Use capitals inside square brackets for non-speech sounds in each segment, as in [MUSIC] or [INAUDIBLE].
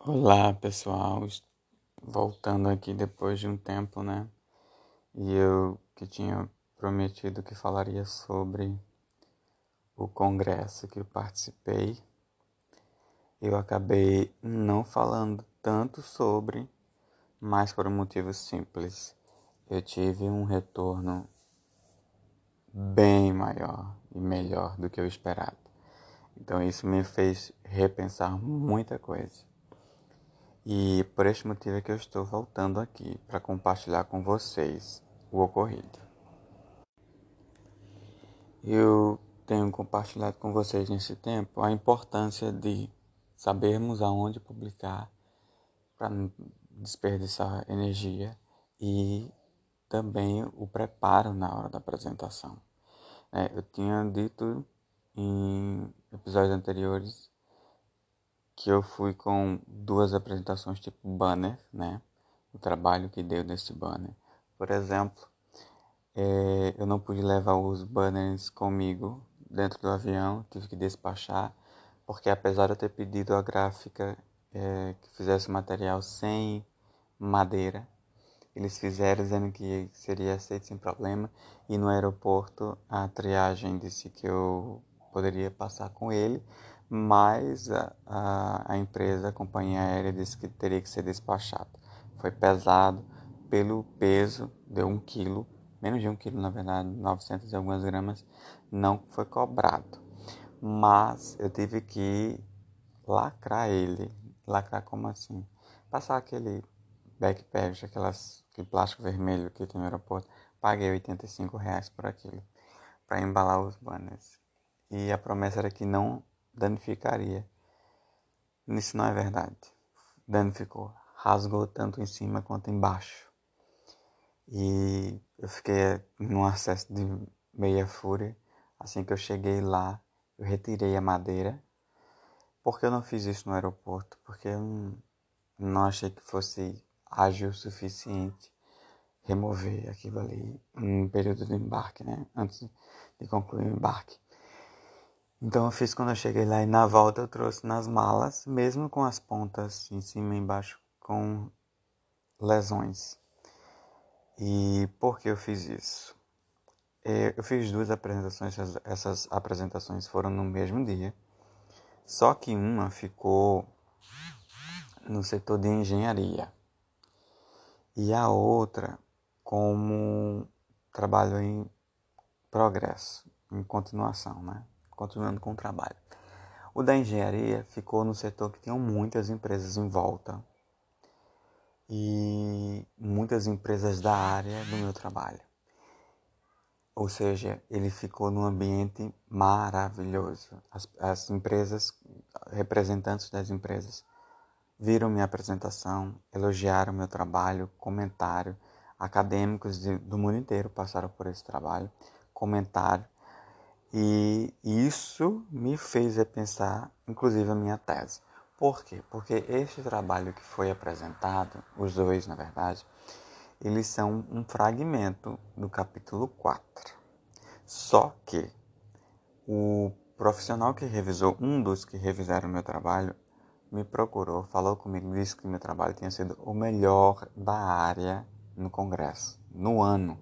Olá pessoal, voltando aqui depois de um tempo, né? E eu que tinha prometido que falaria sobre o congresso que eu participei, eu acabei não falando tanto sobre, mas por um motivo simples. Eu tive um retorno bem maior e melhor do que eu esperava. Então isso me fez repensar muita coisa. E por este motivo é que eu estou voltando aqui para compartilhar com vocês o ocorrido. Eu tenho compartilhado com vocês nesse tempo a importância de sabermos aonde publicar para não desperdiçar energia e também o preparo na hora da apresentação. É, eu tinha dito em episódios anteriores que eu fui com duas apresentações tipo banner, né? O trabalho que deu nesse banner. Por exemplo, é, eu não pude levar os banners comigo dentro do avião, tive que despachar, porque apesar de eu ter pedido a gráfica é, que fizesse material sem madeira, eles fizeram dizendo que seria aceito sem problema e no aeroporto a triagem disse que eu poderia passar com ele, mas a, a, a, empresa, a companhia aérea, disse que teria que ser despachado. Foi pesado pelo peso, deu um quilo, menos de um quilo na verdade, 900 e algumas gramas, não foi cobrado. Mas eu tive que lacrar ele. Lacrar como assim? Passar aquele backpack, aquelas, aquele plástico vermelho que tem no aeroporto. Paguei 85 reais por aquilo, para embalar os banners. E a promessa era que não danificaria. Isso não é verdade. Danificou. Rasgou tanto em cima quanto embaixo. E eu fiquei num acesso de meia fúria. Assim que eu cheguei lá, eu retirei a madeira. Por que eu não fiz isso no aeroporto? Porque eu não achei que fosse ágil o suficiente remover aquilo ali em período de embarque, né? Antes de concluir o embarque. Então eu fiz quando eu cheguei lá e na volta eu trouxe nas malas, mesmo com as pontas em cima e embaixo com lesões. E por que eu fiz isso? É, eu fiz duas apresentações, essas apresentações foram no mesmo dia, só que uma ficou no setor de engenharia e a outra como trabalho em progresso, em continuação, né? Continuando com o trabalho. O da engenharia ficou no setor que tinham muitas empresas em volta e muitas empresas da área do meu trabalho. Ou seja, ele ficou num ambiente maravilhoso. As, as empresas, representantes das empresas, viram minha apresentação, elogiaram meu trabalho, comentário. Acadêmicos de, do mundo inteiro passaram por esse trabalho, comentaram e isso me fez repensar, inclusive, a minha tese. Por quê? Porque este trabalho que foi apresentado, os dois, na verdade, eles são um fragmento do capítulo 4. Só que o profissional que revisou, um dos que revisaram meu trabalho, me procurou, falou comigo, disse que meu trabalho tinha sido o melhor da área no congresso, no ano.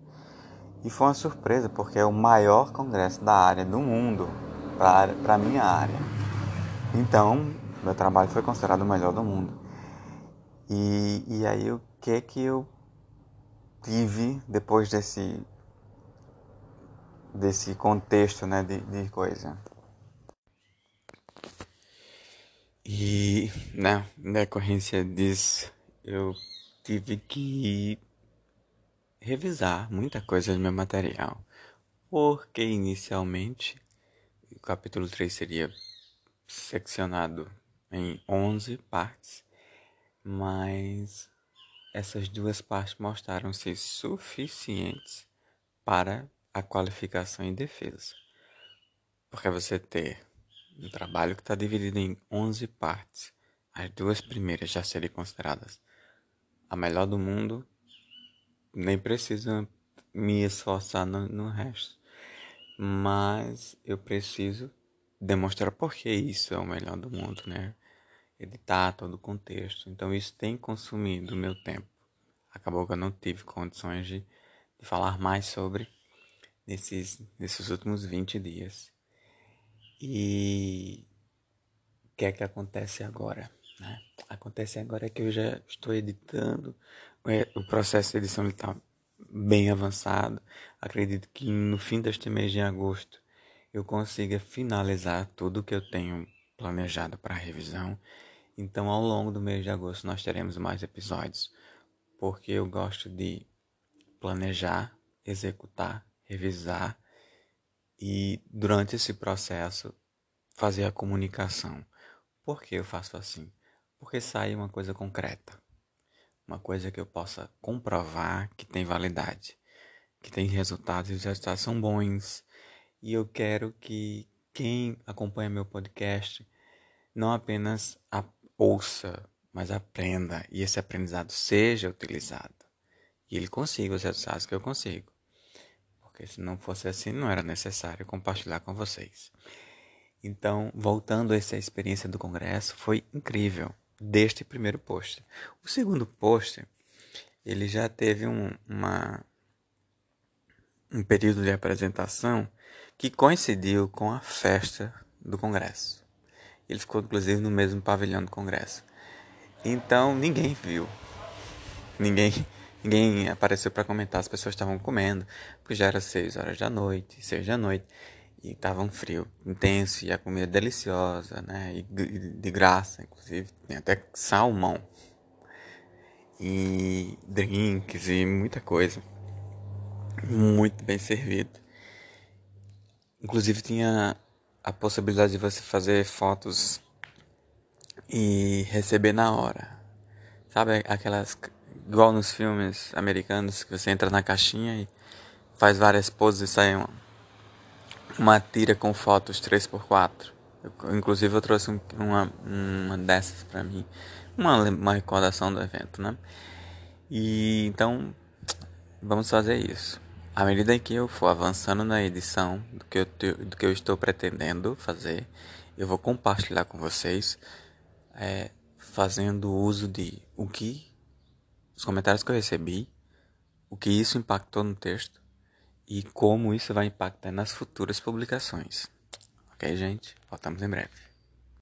E foi uma surpresa, porque é o maior congresso da área do mundo para a minha área. Então, meu trabalho foi considerado o melhor do mundo. E, e aí, o que que eu tive depois desse desse contexto né, de, de coisa? E, né, na decorrência disso, eu tive que revisar muita coisa do meu material, porque inicialmente o capítulo 3 seria seccionado em 11 partes, mas essas duas partes mostraram-se suficientes para a qualificação em defesa. Porque você ter um trabalho que está dividido em 11 partes, as duas primeiras já serem consideradas a melhor do mundo nem preciso me esforçar no, no resto. Mas eu preciso demonstrar por que isso é o melhor do mundo, né? editar todo o contexto. Então isso tem consumido o meu tempo. Acabou que eu não tive condições de, de falar mais sobre nesses, nesses últimos 20 dias. E o que é que acontece agora? Né? Acontece agora que eu já estou editando, é, o processo de edição está bem avançado. Acredito que no fim deste mês de agosto eu consiga finalizar tudo que eu tenho planejado para revisão. Então, ao longo do mês de agosto, nós teremos mais episódios, porque eu gosto de planejar, executar, revisar e, durante esse processo, fazer a comunicação. Por que eu faço assim? Porque sai uma coisa concreta, uma coisa que eu possa comprovar que tem validade, que tem resultados e os resultados são bons. E eu quero que quem acompanha meu podcast não apenas ouça, mas aprenda e esse aprendizado seja utilizado. E ele consiga os resultados que eu consigo. Porque se não fosse assim, não era necessário compartilhar com vocês. Então, voltando a essa experiência do congresso, foi incrível deste primeiro post. O segundo post, ele já teve um, uma, um período de apresentação que coincidiu com a festa do congresso. Ele ficou inclusive no mesmo pavilhão do congresso. Então ninguém viu. Ninguém [LAUGHS] ninguém apareceu para comentar, as pessoas estavam comendo, porque já era seis horas da noite, seis da noite, e estava um frio intenso, e a comida deliciosa, né, e de graça, inclusive, tem até salmão, e drinks, e muita coisa, muito bem servido. Inclusive tinha a possibilidade de você fazer fotos e receber na hora. Sabe aquelas igual nos filmes americanos que você entra na caixinha e faz várias poses e sai uma, uma tira com fotos 3x4. Eu, inclusive eu trouxe um, uma, uma dessas para mim, uma, uma recordação do evento, né? E então vamos fazer isso. À medida que eu for avançando na edição do que eu, do que eu estou pretendendo fazer, eu vou compartilhar com vocês, é, fazendo uso de o que, os comentários que eu recebi, o que isso impactou no texto e como isso vai impactar nas futuras publicações. Ok, gente? Voltamos em breve.